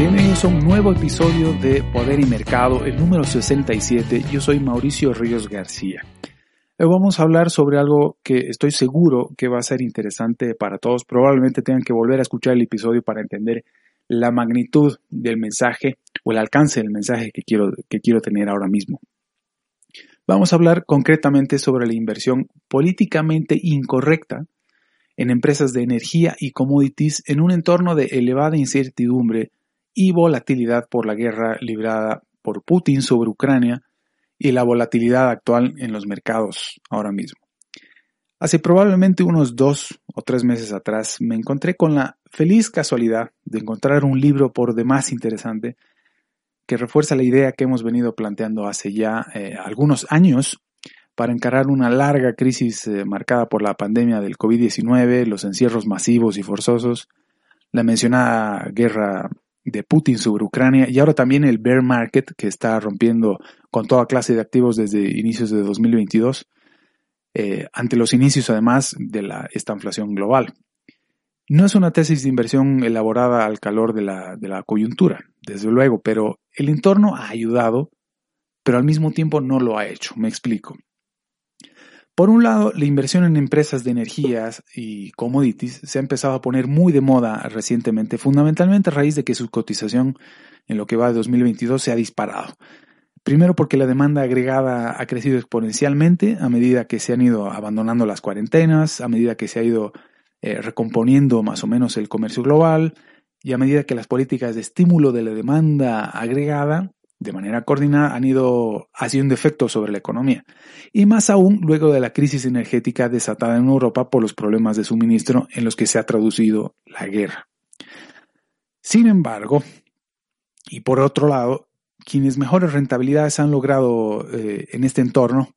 Bienvenidos a un nuevo episodio de Poder y Mercado, el número 67. Yo soy Mauricio Ríos García. Hoy vamos a hablar sobre algo que estoy seguro que va a ser interesante para todos. Probablemente tengan que volver a escuchar el episodio para entender la magnitud del mensaje o el alcance del mensaje que quiero, que quiero tener ahora mismo. Vamos a hablar concretamente sobre la inversión políticamente incorrecta en empresas de energía y commodities en un entorno de elevada incertidumbre y volatilidad por la guerra librada por Putin sobre Ucrania y la volatilidad actual en los mercados ahora mismo. Hace probablemente unos dos o tres meses atrás me encontré con la feliz casualidad de encontrar un libro por demás interesante que refuerza la idea que hemos venido planteando hace ya eh, algunos años para encarar una larga crisis eh, marcada por la pandemia del COVID-19, los encierros masivos y forzosos, la mencionada guerra de Putin sobre Ucrania y ahora también el bear market que está rompiendo con toda clase de activos desde inicios de 2022, eh, ante los inicios además de la, esta inflación global. No es una tesis de inversión elaborada al calor de la, de la coyuntura, desde luego, pero el entorno ha ayudado, pero al mismo tiempo no lo ha hecho. Me explico. Por un lado, la inversión en empresas de energías y commodities se ha empezado a poner muy de moda recientemente, fundamentalmente a raíz de que su cotización en lo que va de 2022 se ha disparado. Primero porque la demanda agregada ha crecido exponencialmente a medida que se han ido abandonando las cuarentenas, a medida que se ha ido eh, recomponiendo más o menos el comercio global y a medida que las políticas de estímulo de la demanda agregada de manera coordinada han ido haciendo efecto sobre la economía. Y más aún luego de la crisis energética desatada en Europa por los problemas de suministro en los que se ha traducido la guerra. Sin embargo, y por otro lado, quienes mejores rentabilidades han logrado eh, en este entorno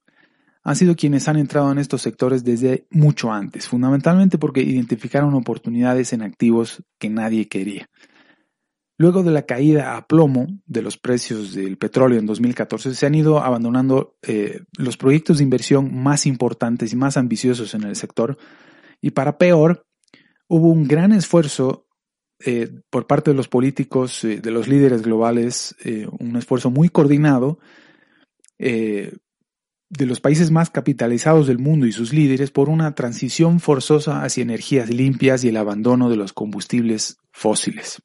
han sido quienes han entrado en estos sectores desde mucho antes, fundamentalmente porque identificaron oportunidades en activos que nadie quería. Luego de la caída a plomo de los precios del petróleo en 2014, se han ido abandonando eh, los proyectos de inversión más importantes y más ambiciosos en el sector. Y para peor, hubo un gran esfuerzo eh, por parte de los políticos, eh, de los líderes globales, un esfuerzo muy coordinado de los países más capitalizados del mundo y sus líderes por una transición forzosa hacia energías limpias y el abandono de los combustibles fósiles.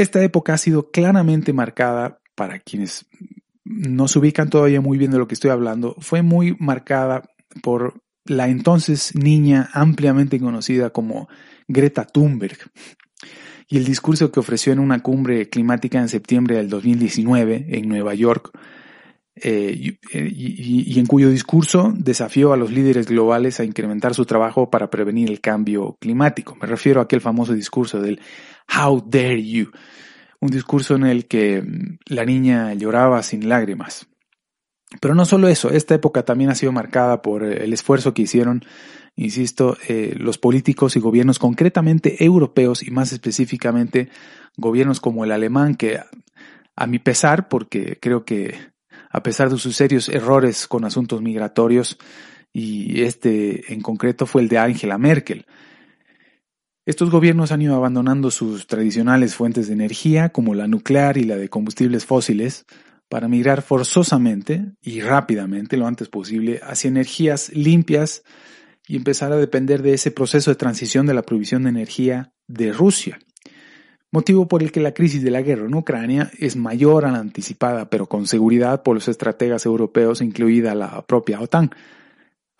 Esta época ha sido claramente marcada, para quienes no se ubican todavía muy bien de lo que estoy hablando, fue muy marcada por la entonces niña ampliamente conocida como Greta Thunberg y el discurso que ofreció en una cumbre climática en septiembre del 2019 en Nueva York, eh, y, y, y, en cuyo discurso desafió a los líderes globales a incrementar su trabajo para prevenir el cambio climático. Me refiero a aquel famoso discurso del How dare you, un discurso en el que la niña lloraba sin lágrimas. Pero no solo eso, esta época también ha sido marcada por el esfuerzo que hicieron, insisto, eh, los políticos y gobiernos concretamente europeos y más específicamente gobiernos como el alemán que a mi pesar, porque creo que a pesar de sus serios errores con asuntos migratorios, y este en concreto fue el de Angela Merkel. Estos gobiernos han ido abandonando sus tradicionales fuentes de energía, como la nuclear y la de combustibles fósiles, para migrar forzosamente y rápidamente, lo antes posible, hacia energías limpias y empezar a depender de ese proceso de transición de la provisión de energía de Rusia motivo por el que la crisis de la guerra en Ucrania es mayor a la anticipada, pero con seguridad por los estrategas europeos, incluida la propia OTAN.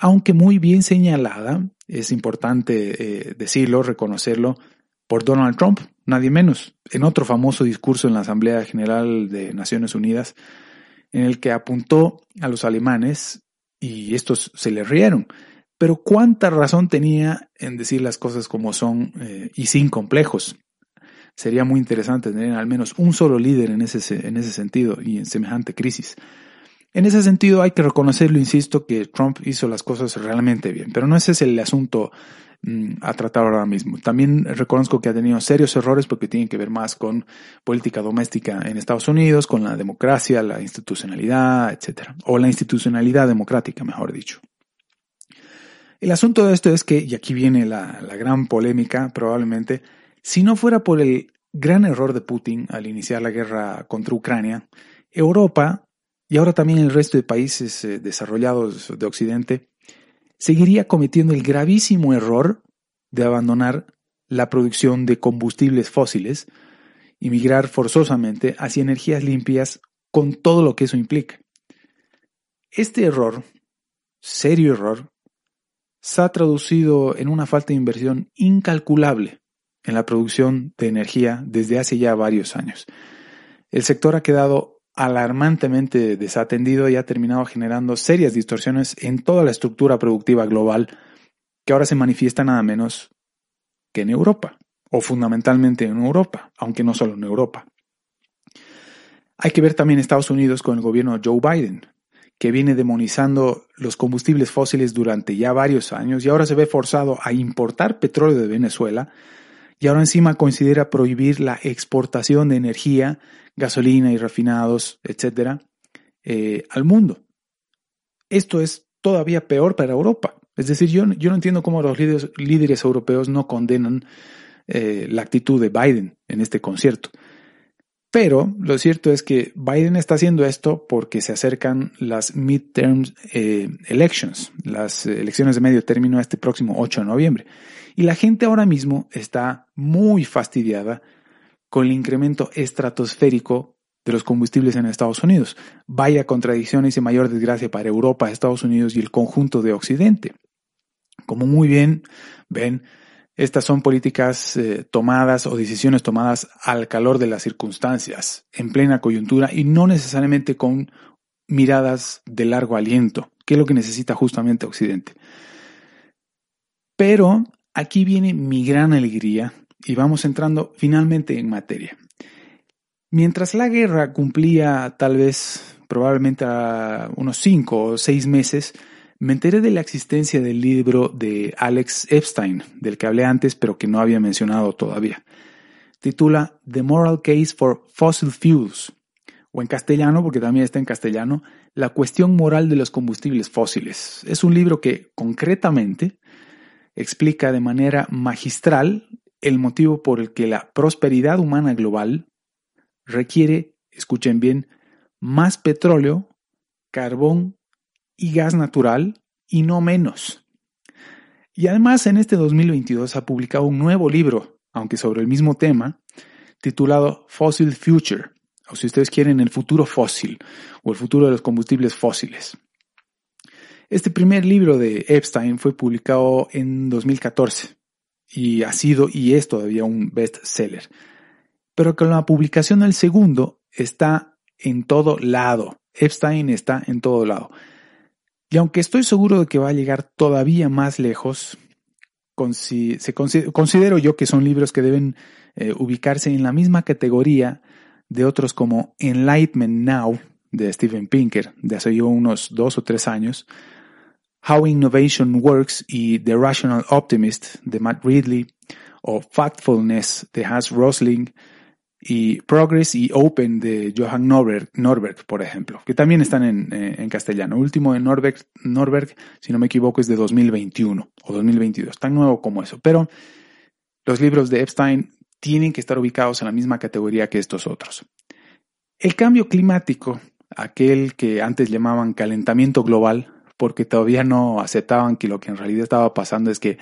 Aunque muy bien señalada, es importante eh, decirlo, reconocerlo, por Donald Trump, nadie menos, en otro famoso discurso en la Asamblea General de Naciones Unidas, en el que apuntó a los alemanes y estos se le rieron. Pero cuánta razón tenía en decir las cosas como son eh, y sin complejos. Sería muy interesante tener al menos un solo líder en ese, en ese sentido y en semejante crisis. En ese sentido hay que reconocerlo, insisto, que Trump hizo las cosas realmente bien, pero no ese es el asunto mm, a tratar ahora mismo. También reconozco que ha tenido serios errores porque tienen que ver más con política doméstica en Estados Unidos, con la democracia, la institucionalidad, etc. O la institucionalidad democrática, mejor dicho. El asunto de esto es que, y aquí viene la gran polémica probablemente, si no fuera por el gran error de Putin al iniciar la guerra contra Ucrania, Europa y ahora también el resto de países eh, desarrollados de Occidente seguiría cometiendo el gravísimo error de abandonar la producción de combustibles fósiles y migrar forzosamente hacia energías limpias con todo lo que eso implica. Este error, serio error, se ha traducido en una falta de inversión incalculable en la producción de energía desde hace ya varios años. El sector ha quedado alarmantemente desatendido y ha terminado generando serias distorsiones en toda la estructura productiva global que ahora se manifiesta nada menos que en Europa, o fundamentalmente en Europa, aunque no solo en Europa. Hay que ver también Estados Unidos con el gobierno de Joe Biden, que viene demonizando los combustibles fósiles durante ya varios años y ahora se ve forzado a importar petróleo de Venezuela y ahora encima considera prohibir la exportación de energía gasolina y refinados, etcétera, eh, al mundo. Esto es todavía peor para Europa. Es decir, yo, no entiendo cómo los líderes, líderes europeos no condenan eh, la actitud de Biden en este concierto. Pero lo cierto es que Biden está haciendo esto porque se acercan las midterm eh, elections, las elecciones de medio término este próximo 8 de noviembre. Y la gente ahora mismo está muy fastidiada con el incremento estratosférico de los combustibles en Estados Unidos. Vaya contradicciones y mayor desgracia para Europa, Estados Unidos y el conjunto de Occidente. Como muy bien ven, estas son políticas eh, tomadas o decisiones tomadas al calor de las circunstancias, en plena coyuntura y no necesariamente con miradas de largo aliento, que es lo que necesita justamente Occidente. Pero aquí viene mi gran alegría y vamos entrando finalmente en materia. Mientras la guerra cumplía tal vez probablemente a unos cinco o seis meses, me enteré de la existencia del libro de Alex Epstein, del que hablé antes pero que no había mencionado todavía. Titula The Moral Case for Fossil Fuels, o en castellano, porque también está en castellano, La cuestión moral de los combustibles fósiles. Es un libro que concretamente explica de manera magistral el motivo por el que la prosperidad humana global requiere, escuchen bien, más petróleo, carbón y gas natural y no menos. Y además en este 2022 ha publicado un nuevo libro, aunque sobre el mismo tema, titulado Fossil Future, o si ustedes quieren el futuro fósil o el futuro de los combustibles fósiles. Este primer libro de Epstein fue publicado en 2014 y ha sido y es todavía un bestseller. Pero con la publicación del segundo está en todo lado. Epstein está en todo lado. Y aunque estoy seguro de que va a llegar todavía más lejos, se considero yo que son libros que deben eh, ubicarse en la misma categoría de otros como Enlightenment Now de Steven Pinker, de hace unos dos o tres años, How Innovation Works y The Rational Optimist de Matt Ridley, o Factfulness de Hans Rosling, y Progress y Open de Johan Norberg, por ejemplo, que también están en, eh, en castellano. El último de Norberg, Norberg, si no me equivoco, es de 2021 o 2022, tan nuevo como eso. Pero los libros de Epstein tienen que estar ubicados en la misma categoría que estos otros. El cambio climático, aquel que antes llamaban calentamiento global, porque todavía no aceptaban que lo que en realidad estaba pasando es que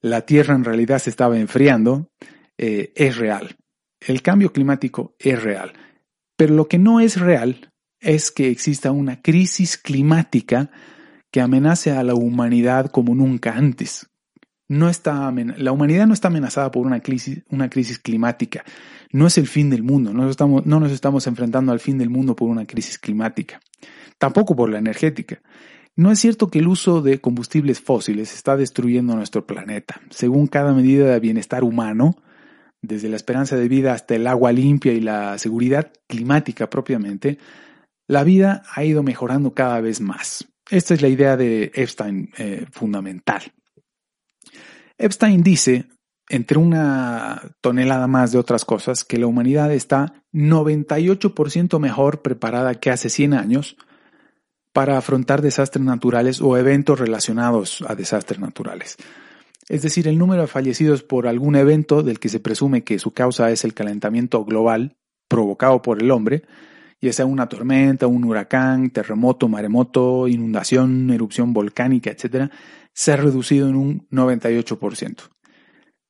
la Tierra en realidad se estaba enfriando, eh, es real. El cambio climático es real. Pero lo que no es real es que exista una crisis climática que amenace a la humanidad como nunca antes. no está, la humanidad no está amenazada por una crisis, climática. No es el fin del mundo. No, no nos estamos enfrentando al fin del mundo por una crisis climática. Tampoco por la energética. No es cierto que el uso de combustibles fósiles está destruyendo nuestro planeta. Según cada medida de bienestar humano, desde la esperanza de vida hasta el agua limpia y la seguridad climática propiamente, la vida ha ido mejorando cada vez más. Esta es la idea de Epstein eh, fundamental. Epstein dice, entre una tonelada más de otras cosas, que la humanidad está 98% mejor preparada que hace 100 años para afrontar desastres naturales o eventos relacionados a desastres naturales. Es decir, el número de fallecidos por algún evento del que se presume que su causa es el calentamiento global provocado por el hombre, ya sea una tormenta, un huracán, terremoto, maremoto, inundación, erupción volcánica, etc., se ha reducido en un 98%.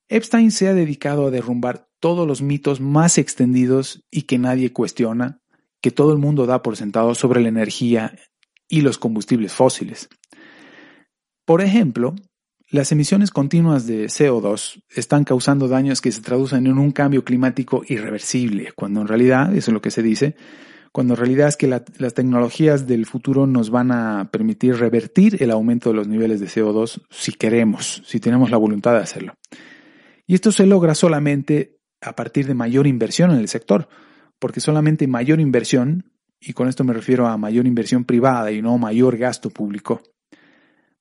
Epstein se ha dedicado a derrumbar todos los mitos más extendidos y que nadie cuestiona, que todo el mundo da por sentado sobre la energía y los combustibles fósiles. Por ejemplo, las emisiones continuas de CO2 están causando daños que se traducen en un cambio climático irreversible, cuando en realidad, eso es lo que se dice, cuando en realidad es que las tecnologías del futuro nos van a permitir revertir el aumento de los niveles de CO2 si queremos, si tenemos la voluntad de hacerlo. Y esto se logra solamente a partir de mayor inversión en el sector, porque solamente mayor inversión, y con esto me refiero a mayor inversión privada y no mayor gasto público,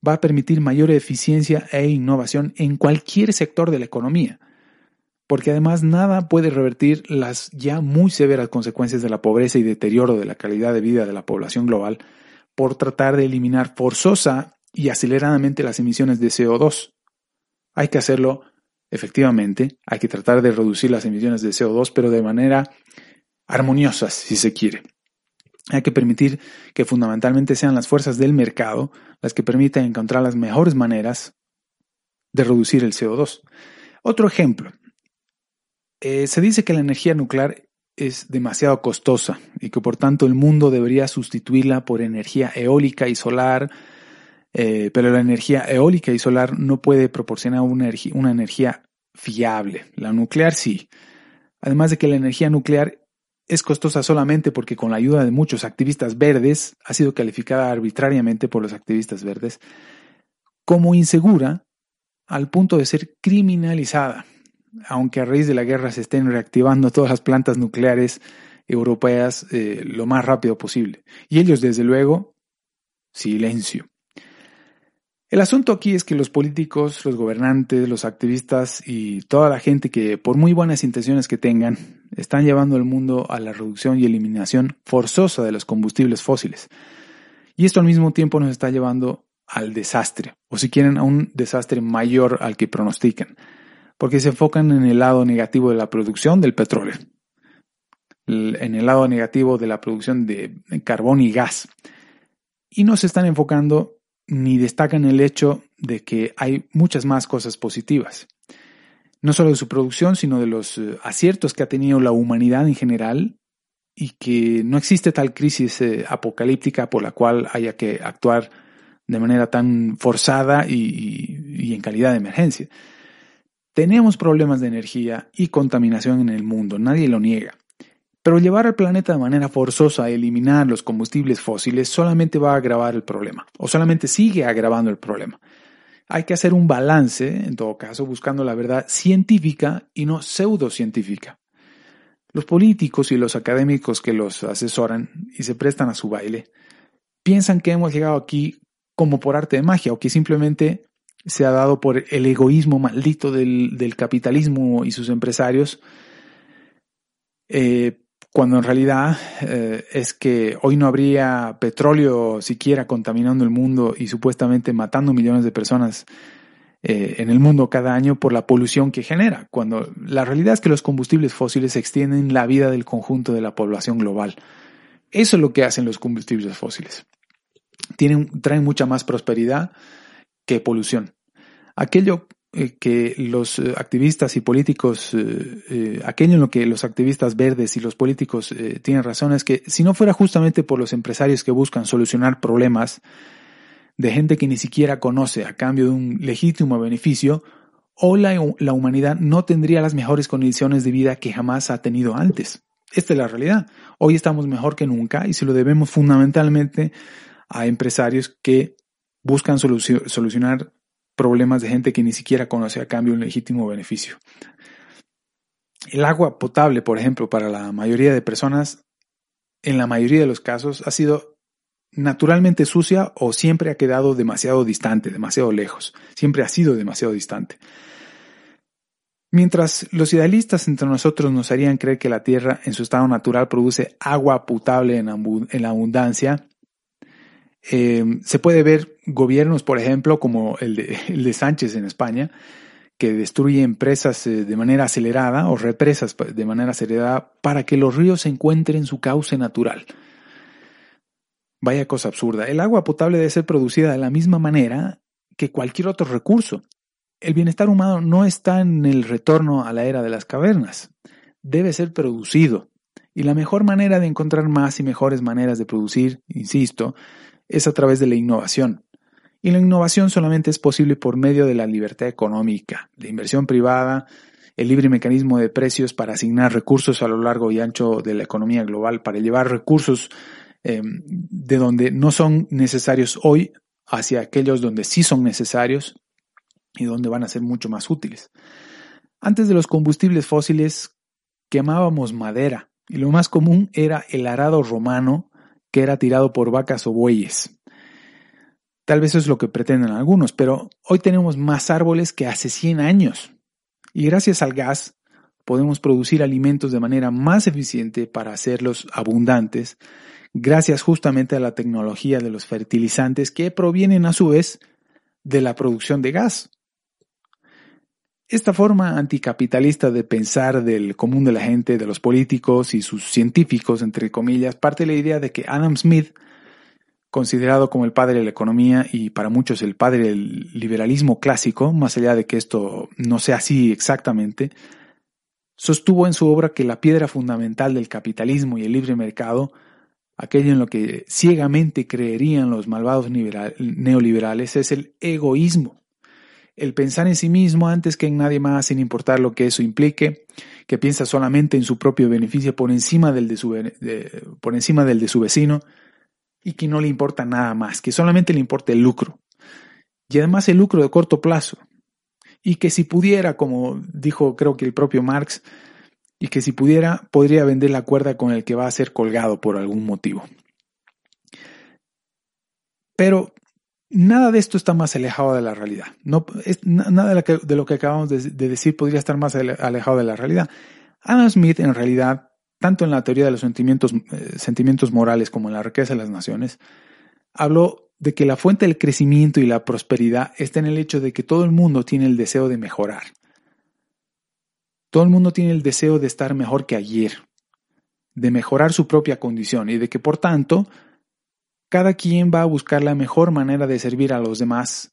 va a permitir mayor eficiencia e innovación en cualquier sector de la economía porque además nada puede revertir las ya muy severas consecuencias de la pobreza y deterioro de la calidad de vida de la población global por tratar de eliminar forzosa y aceleradamente las emisiones de CO2. Hay que hacerlo efectivamente, hay que tratar de reducir las emisiones de CO2, pero de manera armoniosa, si se quiere. Hay que permitir que fundamentalmente sean las fuerzas del mercado las que permitan encontrar las mejores maneras de reducir el CO2. Otro ejemplo, eh, se dice que la energía nuclear es demasiado costosa y que por tanto el mundo debería sustituirla por energía eólica y solar, eh, pero la energía eólica y solar no puede proporcionar una, una energía fiable. La nuclear sí. Además de que la energía nuclear es costosa solamente porque con la ayuda de muchos activistas verdes ha sido calificada arbitrariamente por los activistas verdes como insegura al punto de ser criminalizada aunque a raíz de la guerra se estén reactivando todas las plantas nucleares europeas eh, lo más rápido posible. Y ellos, desde luego, silencio. El asunto aquí es que los políticos, los gobernantes, los activistas y toda la gente que, por muy buenas intenciones que tengan, están llevando al mundo a la reducción y eliminación forzosa de los combustibles fósiles. Y esto al mismo tiempo nos está llevando al desastre, o si quieren, a un desastre mayor al que pronostican porque se enfocan en el lado negativo de la producción del petróleo, en el lado negativo de la producción de carbón y gas. Y no se están enfocando ni destacan el hecho de que hay muchas más cosas positivas. No solo de su producción, sino de los eh, aciertos que ha tenido la humanidad en general y que no existe tal crisis eh, apocalíptica por la cual haya que actuar de manera tan forzada y en calidad de emergencia. Tenemos problemas de energía y contaminación en el mundo, nadie lo niega. Pero llevar al planeta de manera forzosa a eliminar los combustibles fósiles solamente va a agravar el problema, o solamente sigue agravando el problema. Hay que hacer un balance, en todo caso, buscando la verdad científica y no pseudocientífica. Los políticos y los académicos que los asesoran y se prestan a su baile piensan que hemos llegado aquí como por arte de magia o que simplemente se ha dado por el egoísmo maldito del, capitalismo y sus empresarios, eh, cuando en realidad eh, es que hoy no habría petróleo siquiera contaminando el mundo y supuestamente matando millones de personas eh, en el mundo cada año por la polución que genera, cuando la realidad es que los combustibles fósiles extienden la vida del conjunto de la población global. Eso es lo que hacen los combustibles fósiles. Tienen, traen mucha más prosperidad, que polución. Aquello que los eh, activistas y políticos, eh, aquello en lo que los activistas verdes y los políticos tienen razón es que si no fuera justamente por los empresarios que buscan solucionar problemas de gente que ni siquiera conoce a cambio de un legítimo beneficio, hoy la, la humanidad no tendría las mejores condiciones de vida que jamás ha tenido antes. Esta es la realidad. Hoy estamos mejor que nunca y se lo debemos fundamentalmente a empresarios que buscan solucionar problemas de gente que ni siquiera conoce a cambio un legítimo beneficio. El agua potable, por ejemplo, para la mayoría de personas, en la mayoría de los casos, ha sido naturalmente sucia o siempre ha quedado demasiado distante, demasiado lejos, siempre ha sido demasiado distante. Mientras los idealistas entre nosotros nos harían creer que la Tierra en su estado natural produce agua potable en, abundancia, eh, se puede ver gobiernos, por ejemplo, como el de, el de Sánchez en España, que destruye empresas eh, de manera acelerada o represas de manera acelerada para que los ríos encuentren su cauce natural. Vaya cosa absurda. El agua potable debe ser producida de la misma manera que cualquier otro recurso. El bienestar humano no está en el retorno a la era de las cavernas. Debe ser producido. Y la mejor manera de encontrar más y mejores maneras de producir, insisto, es a través de la innovación. Y la innovación solamente es posible por medio de la libertad económica, la inversión privada, el libre mecanismo de precios para asignar recursos a lo largo y ancho de la economía global, para llevar recursos Em, de donde no son necesarios hoy hacia aquellos donde sí son necesarios y donde van a ser mucho más útiles. Antes de los combustibles fósiles quemábamos madera y lo más común era el arado romano que era tirado por vacas o bueyes. Tal vez eso es lo que pretenden algunos, pero hoy tenemos más árboles que hace 100 años. Y gracias al gas podemos producir alimentos de manera más eficiente para hacerlos abundantes gracias justamente a la tecnología de los fertilizantes que provienen a su vez de la producción de gas. Esta forma anticapitalista de pensar del común de la gente, de los políticos y sus científicos, entre comillas, parte de la idea de que Adam Smith, considerado como el padre de la economía y para muchos el padre del liberalismo clásico, más allá de que esto no sea así exactamente, sostuvo en su obra que la piedra fundamental del capitalismo y el libre mercado aquello en lo que ciegamente creerían los malvados neoliberales es el egoísmo, el pensar en sí mismo antes que en nadie más sin importar lo que eso implique, que piensa solamente en su propio beneficio por encima del de su, por encima del de su vecino y que no le importa nada más, que solamente le importa el lucro. Y además el lucro de corto plazo. Y que si pudiera, como dijo creo que el propio Marx, y que si pudiera podría vender la cuerda con el que va a ser colgado por algún motivo. Pero nada de esto está más alejado de la realidad. No, nada de lo, que, acabamos de, decir podría estar más alejado de la realidad. Adam Smith, en realidad, tanto en la teoría de los sentimientos, eh, sentimientos morales como en la riqueza de las naciones, habló de que la fuente del crecimiento y la prosperidad está en el hecho de que todo el mundo tiene el deseo de mejorar. Todo el mundo tiene el deseo de estar mejor que ayer, de mejorar su propia condición y de que por tanto cada quien va a buscar la mejor manera de servir a los demás,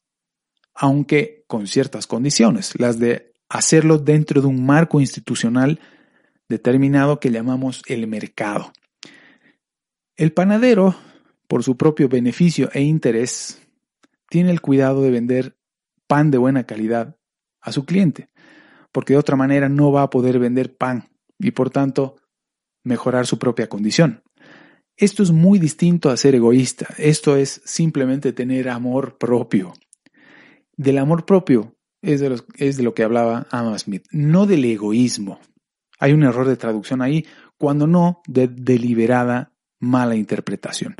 aunque con ciertas condiciones, las de hacerlo dentro de un marco institucional determinado que llamamos el mercado. El panadero, por su propio beneficio e interés, tiene el cuidado de vender pan de buena calidad a su cliente porque de otra manera no va a poder vender pan y por tanto mejorar su propia condición. Esto es muy distinto a ser egoísta, esto es simplemente tener amor propio. Del amor propio es de, lo que hablaba Adam Smith, no del egoísmo. Hay un error de traducción ahí, cuando no de deliberada mala interpretación.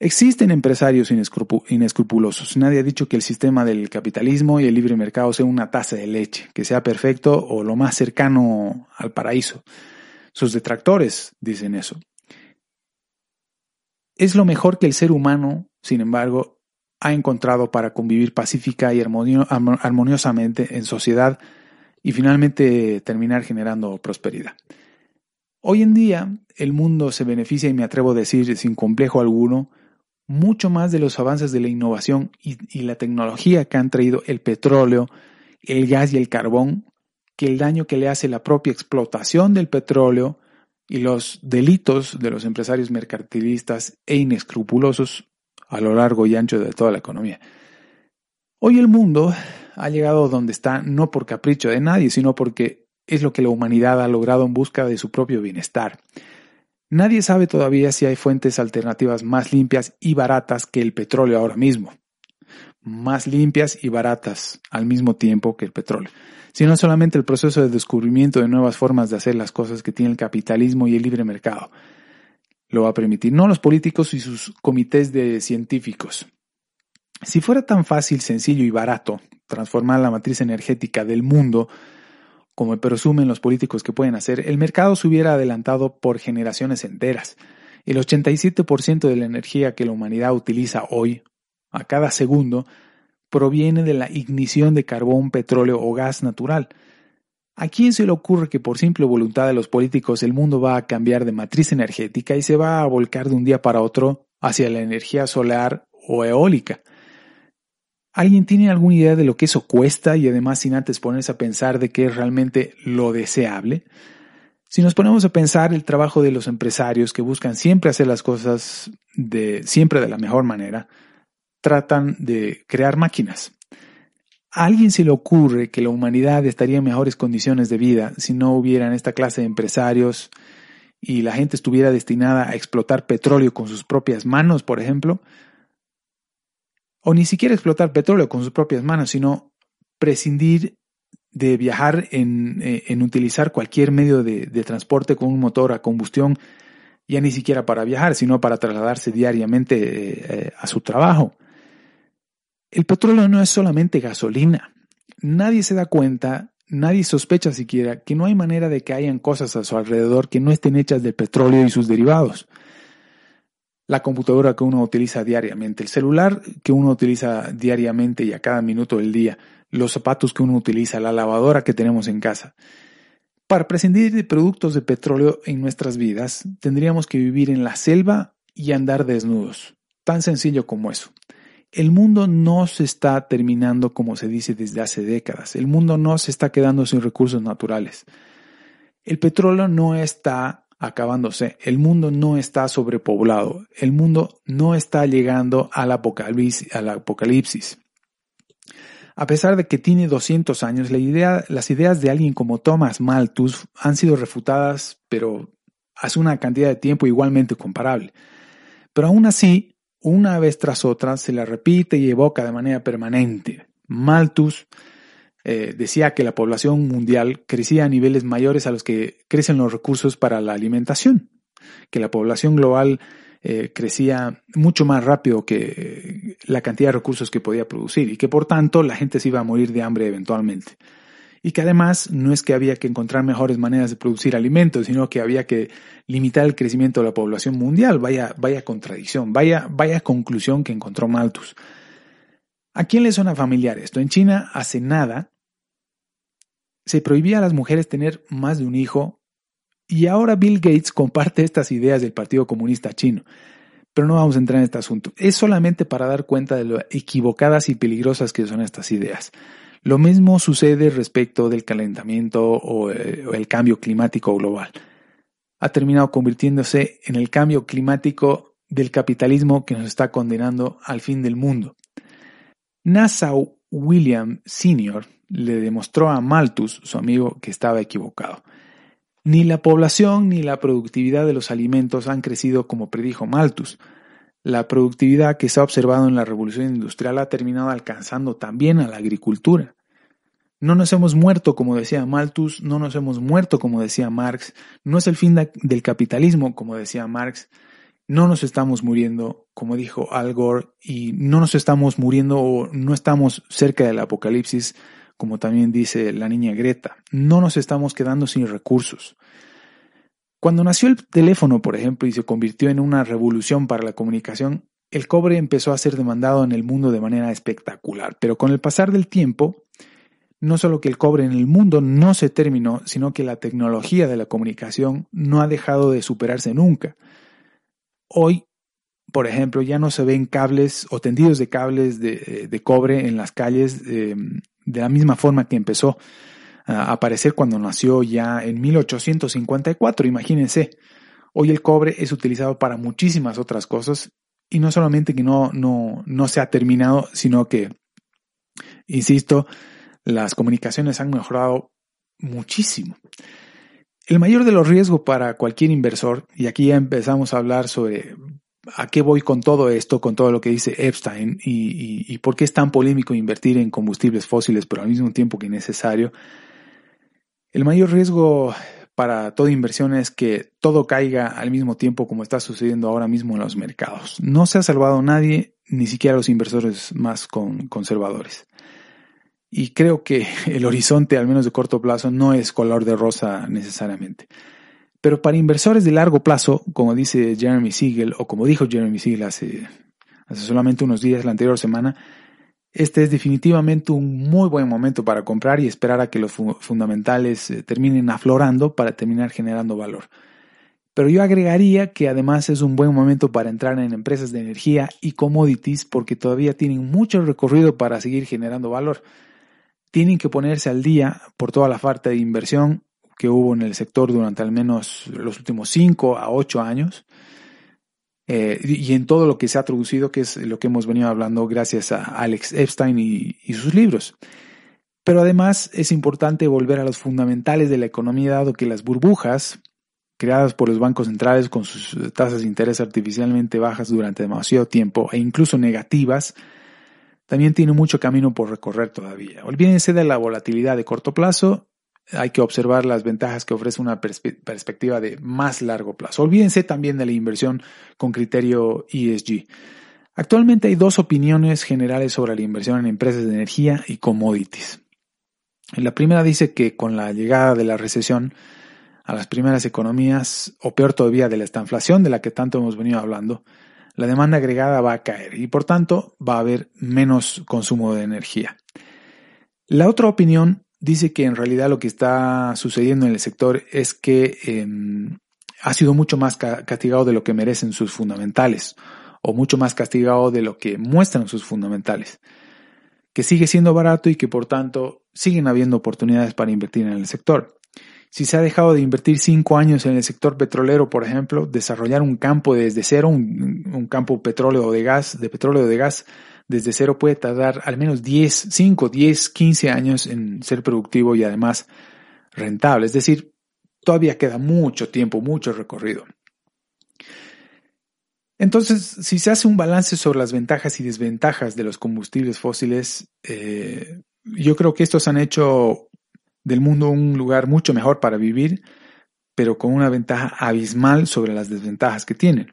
Existen empresarios inescrupulosos. Nadie ha dicho que el sistema del capitalismo y el libre mercado sea una taza de leche, que sea perfecto o lo más cercano al paraíso. Sus detractores dicen eso. Es lo mejor que el ser humano, sin embargo, ha encontrado para convivir pacífica y armoniosamente en sociedad y finalmente terminar generando prosperidad. Hoy en día el mundo se beneficia, y me atrevo a decir sin complejo alguno, mucho más de los avances de la innovación y, la tecnología que han traído el petróleo, el gas y el carbón, que el daño que le hace la propia explotación del petróleo y los delitos de los empresarios mercantilistas e inescrupulosos a lo largo y ancho de toda la economía. Hoy el mundo ha llegado donde está no por capricho de nadie, sino porque es lo que la humanidad ha logrado en busca de su propio bienestar. Nadie sabe todavía si hay fuentes alternativas más limpias y baratas que el petróleo ahora mismo. Más limpias y baratas al mismo tiempo que el petróleo. Sino solamente el proceso de descubrimiento de nuevas formas de hacer las cosas que tiene el capitalismo y el libre mercado. Lo va a permitir, no los políticos y sus comités de científicos. Si fuera tan fácil, sencillo y barato transformar la matriz energética del mundo, como presumen los políticos que pueden hacer, el mercado se hubiera adelantado por generaciones enteras. El 87% de la energía que la humanidad utiliza hoy, a cada segundo, proviene de la ignición de carbón, petróleo o gas natural. ¿A quién se le ocurre que por simple voluntad de los políticos el mundo va a cambiar de matriz energética y se va a volcar de un día para otro hacia la energía solar o eólica? ¿Alguien tiene alguna idea de lo que eso cuesta y además sin antes ponerse a pensar de qué es realmente lo deseable? Si nos ponemos a pensar el trabajo de los empresarios que buscan siempre hacer las cosas de siempre de la mejor manera, tratan de crear máquinas. ¿A alguien se le ocurre que la humanidad estaría en mejores condiciones de vida si no hubieran esta clase de empresarios y la gente estuviera destinada a explotar petróleo con sus propias manos, por ejemplo? o ni siquiera explotar petróleo con sus propias manos, sino prescindir de viajar en, eh, utilizar cualquier medio de, transporte con un motor a combustión, ya ni siquiera para viajar, sino para trasladarse diariamente eh, eh, a su trabajo. El petróleo no es solamente gasolina. Nadie se da cuenta, nadie sospecha siquiera que no hay manera de que hayan cosas a su alrededor que no estén hechas de petróleo y sus derivados la computadora que uno utiliza diariamente, el celular que uno utiliza diariamente y a cada minuto del día, los zapatos que uno utiliza, la lavadora que tenemos en casa. Para prescindir de productos de petróleo en nuestras vidas, tendríamos que vivir en la selva y andar desnudos. Tan sencillo como eso. El mundo no se está terminando como se dice desde hace décadas. El mundo no se está quedando sin recursos naturales. El petróleo no está acabándose. El mundo no está sobrepoblado. El mundo no está llegando al apocalipsis. Al apocalipsis. A pesar de que tiene 200 años, las ideas de alguien como Thomas Malthus han sido refutadas, pero hace una cantidad de tiempo igualmente comparable. Pero aún así, una vez tras otra, se la repite y evoca de manera permanente. Malthus eh, decía que la población mundial crecía a niveles mayores a los que crecen los recursos para la alimentación, que la población global eh, crecía mucho más rápido que eh, la cantidad de recursos que podía producir y que por tanto la gente se iba a morir de hambre eventualmente. Y que además no es que había que encontrar mejores maneras de producir alimentos, sino que había que limitar el crecimiento de la población mundial. Vaya, vaya contradicción, vaya, vaya conclusión que encontró Malthus. ¿A quién le suena familiar esto? En China hace nada se prohibía a las mujeres tener más de un hijo y ahora Bill Gates comparte estas ideas del Partido Comunista Chino. Pero no vamos a entrar en este asunto. Es solamente para dar cuenta de lo equivocadas y peligrosas que son estas ideas. Lo mismo sucede respecto del calentamiento o, eh, el cambio climático global. Ha terminado convirtiéndose en el cambio climático del capitalismo que nos está condenando al fin del mundo. Nassau William Sr. le demostró a Malthus, su amigo, que estaba equivocado. Ni la población ni la productividad de los alimentos han crecido como predijo Malthus. La productividad que se ha observado en la revolución industrial ha terminado alcanzando también a la agricultura. No nos hemos muerto, como decía Malthus, no nos hemos muerto, como decía Marx, no es el fin del capitalismo, como decía Marx, no nos estamos muriendo, como dijo Al Gore, y no nos estamos muriendo o no estamos cerca del apocalipsis, como también dice la niña Greta. No nos estamos quedando sin recursos. Cuando nació el teléfono, por ejemplo, y se convirtió en una revolución para la comunicación, el cobre empezó a ser demandado en el mundo de manera espectacular. Pero con el pasar del tiempo, no solo que el cobre en el mundo no se terminó, sino que la tecnología de la comunicación no ha dejado de superarse nunca. Hoy, por ejemplo, ya no se ven cables o tendidos de cables de, cobre en las calles eh, de la misma forma que empezó aparecer cuando nació ya en 1854, imagínense. Hoy el cobre es utilizado para muchísimas otras cosas y no solamente que no, no, no se ha terminado, sino que, insisto, las comunicaciones han mejorado muchísimo. El mayor de los riesgos para cualquier inversor, y aquí ya empezamos a hablar sobre a qué voy con todo esto, con todo lo que dice Epstein y, y, por qué es tan polémico invertir en combustibles fósiles, pero al mismo tiempo que necesario. El mayor riesgo para toda inversión es que todo caiga al mismo tiempo como está sucediendo ahora mismo en los mercados. No se ha salvado nadie, ni siquiera los inversores más conservadores. Y creo que el horizonte, al menos de corto plazo, no es color de rosa necesariamente. Pero para inversores de largo plazo, como dice Jeremy Siegel, o como dijo Jeremy Siegel hace, hace solamente unos días, la anterior semana, este es definitivamente un muy buen momento para comprar y esperar a que los fundamentales eh, terminen aflorando para terminar generando valor. Pero yo agregaría que además es un buen momento para entrar en empresas de energía y commodities porque todavía tienen mucho recorrido para seguir generando valor. Tienen que ponerse al día por toda la falta de inversión que hubo en el sector durante al menos los últimos 5 a 8 años eh, y en todo lo que se ha traducido, que es lo que hemos venido hablando gracias a Alex Epstein y, y sus libros. Pero además es importante volver a los fundamentales de la economía, dado que las burbujas creadas por los bancos centrales con sus tasas de interés artificialmente bajas durante demasiado tiempo e incluso negativas, también tienen mucho camino por recorrer todavía. Olvídense de la volatilidad de corto plazo hay que observar las ventajas que ofrece una perspectiva de más largo plazo. Olvídense también de la inversión con criterio ESG. Actualmente hay dos opiniones generales sobre la inversión en empresas de energía y commodities. La primera dice que con la llegada de la recesión a las primeras economías, o peor todavía de la estanflación de la que tanto hemos venido hablando, la demanda agregada va a caer y por tanto va a haber menos consumo de energía. La otra opinión dice que en realidad lo que está sucediendo en el sector es que em, ha sido mucho más castigado de lo que merecen sus fundamentales o mucho más castigado de lo que muestran sus fundamentales, que sigue siendo barato y que por tanto siguen habiendo oportunidades para invertir en el sector. Si se ha dejado de invertir cinco años en el sector petrolero, por ejemplo, desarrollar un campo desde cero, un, un campo petróleo de gas, de petróleo de gas, desde cero puede tardar al menos 10, 5, 10, 15 años en ser productivo y además rentable. Es decir, todavía queda mucho tiempo, mucho recorrido. Entonces, si se hace un balance sobre las ventajas y desventajas de los combustibles fósiles, eh, yo creo que estos han hecho del mundo un lugar mucho mejor para vivir, pero con una ventaja abismal sobre las desventajas que tienen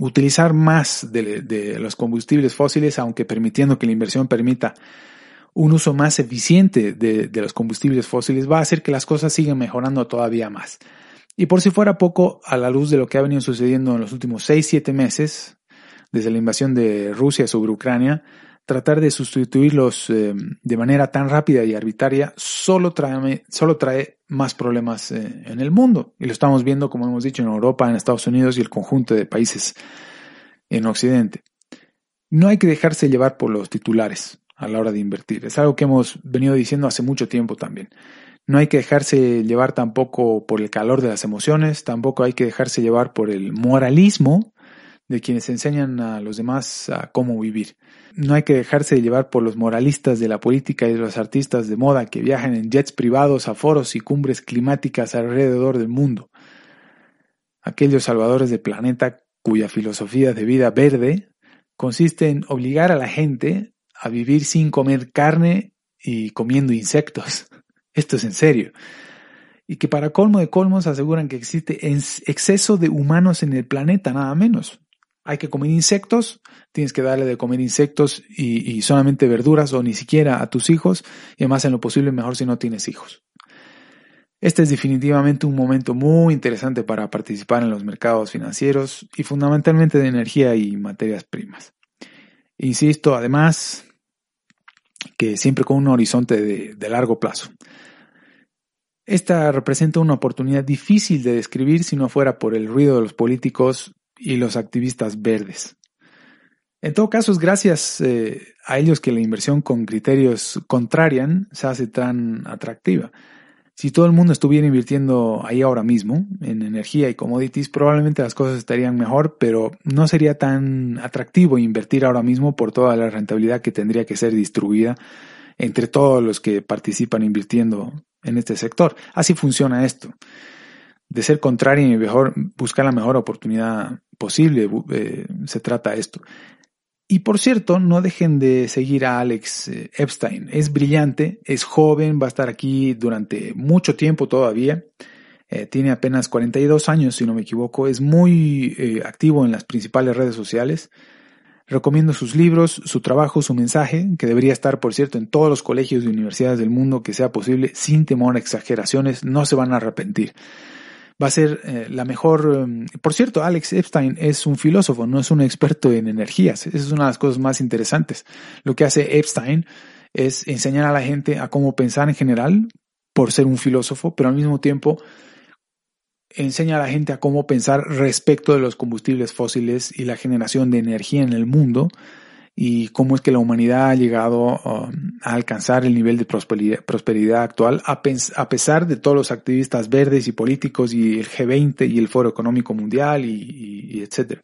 utilizar más de, los combustibles fósiles, aunque permitiendo que la inversión permita un uso más eficiente de, de, los combustibles fósiles, va a hacer que las cosas sigan mejorando todavía más. Y por si fuera poco, a la luz de lo que ha venido sucediendo en los últimos 6-7 meses, desde la invasión de Rusia sobre Ucrania, tratar de sustituirlos eh, de manera tan rápida y arbitraria solo trae, solo trae más problemas eh, en el mundo. Y lo estamos viendo, como hemos dicho, en Europa, en Estados Unidos y el conjunto de países en Occidente. No hay que dejarse llevar por los titulares a la hora de invertir. Es algo que hemos venido diciendo hace mucho tiempo también. No hay que dejarse llevar tampoco por el calor de las emociones, tampoco hay que dejarse llevar por el moralismo de quienes enseñan a los demás a cómo vivir. No hay que dejarse llevar por los moralistas de la política y de los artistas de moda que viajan en jets privados a foros y cumbres climáticas alrededor del mundo. Aquellos salvadores del planeta cuya filosofía de vida verde consiste en obligar a la gente a vivir sin comer carne y comiendo insectos. Esto es en serio. Y que para colmo de colmos aseguran que existe exceso de humanos en el planeta, nada menos hay que comer insectos, tienes que darle de comer insectos y, solamente verduras o ni siquiera a tus hijos y además en lo posible mejor si no tienes hijos. Este es definitivamente un momento muy interesante para participar en los mercados financieros y fundamentalmente de energía y materias primas. Insisto, además, que siempre con un horizonte de, de largo plazo. Esta representa una oportunidad difícil de describir si no fuera por el ruido de los políticos y los activistas verdes. En todo caso, es gracias eh, a ellos que la inversión con criterios contrarian se hace tan atractiva. Si todo el mundo estuviera invirtiendo ahí ahora mismo en energía y commodities, probablemente las cosas estarían mejor, pero no sería tan atractivo invertir ahora mismo por toda la rentabilidad que tendría que ser distribuida entre todos los que participan invirtiendo en este sector. Así funciona esto. De ser contrario y mejor, buscar la mejor oportunidad posible, eh, se trata esto. Y por cierto, no dejen de seguir a Alex eh, Epstein. Es brillante, es joven, va a estar aquí durante mucho tiempo todavía. Eh, tiene apenas 42 años, si no me equivoco. Es muy activo en las principales redes sociales. Recomiendo sus libros, su trabajo, su mensaje, que debería estar, por cierto, en todos los colegios y universidades del mundo que sea posible, sin temor a exageraciones. No se van a arrepentir va a ser eh, la mejor... Em, por cierto, Alex Epstein es un filósofo, no es un experto en energías. Esa es una de las cosas más interesantes. Lo que hace Epstein es enseñar a la gente a cómo pensar en general, por ser un filósofo, pero al mismo tiempo enseña a la gente a cómo pensar respecto de los combustibles fósiles y la generación de energía en el mundo y cómo es que la humanidad ha llegado um, a alcanzar el nivel de prosperidad, actual a, pesar de todos los activistas verdes y políticos y el G20 y el Foro Económico Mundial y, y, etcétera.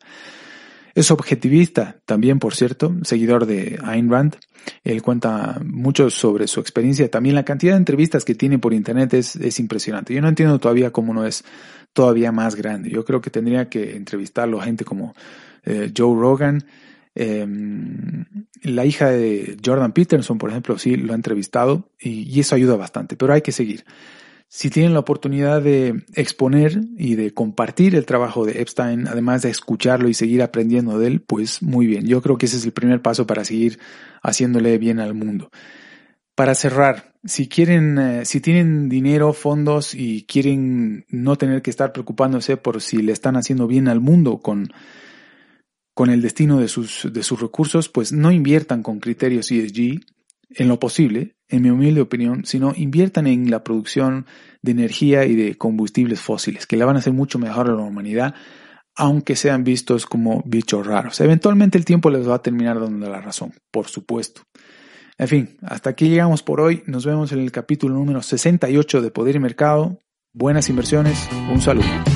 Es objetivista también, por cierto, seguidor de Ayn Rand. Él cuenta mucho sobre su experiencia. También la cantidad de entrevistas que tiene por internet es, es impresionante. Yo no entiendo todavía cómo no es todavía más grande. Yo creo que tendría que entrevistarlo a gente como eh, Joe Rogan, Em, la hija de Jordan Peterson, por ejemplo, sí lo ha entrevistado y, eso ayuda bastante, pero hay que seguir. Si tienen la oportunidad de exponer y de compartir el trabajo de Epstein, además de escucharlo y seguir aprendiendo de él, pues muy bien. Yo creo que ese es el primer paso para seguir haciéndole bien al mundo. Para cerrar, si quieren, eh, si tienen dinero, fondos y quieren no tener que estar preocupándose por si le están haciendo bien al mundo con con el destino de sus, de sus recursos, pues no inviertan con criterios ESG en lo posible, en mi humilde opinión, sino inviertan en la producción de energía y de combustibles fósiles, que le van a hacer mucho mejor a la humanidad, aunque sean vistos como bichos raros. Eventualmente el tiempo les va a terminar dando la razón, por supuesto. En fin, hasta aquí llegamos por hoy. Nos vemos en el capítulo número 68 de Poder y Mercado. Buenas inversiones. Un saludo.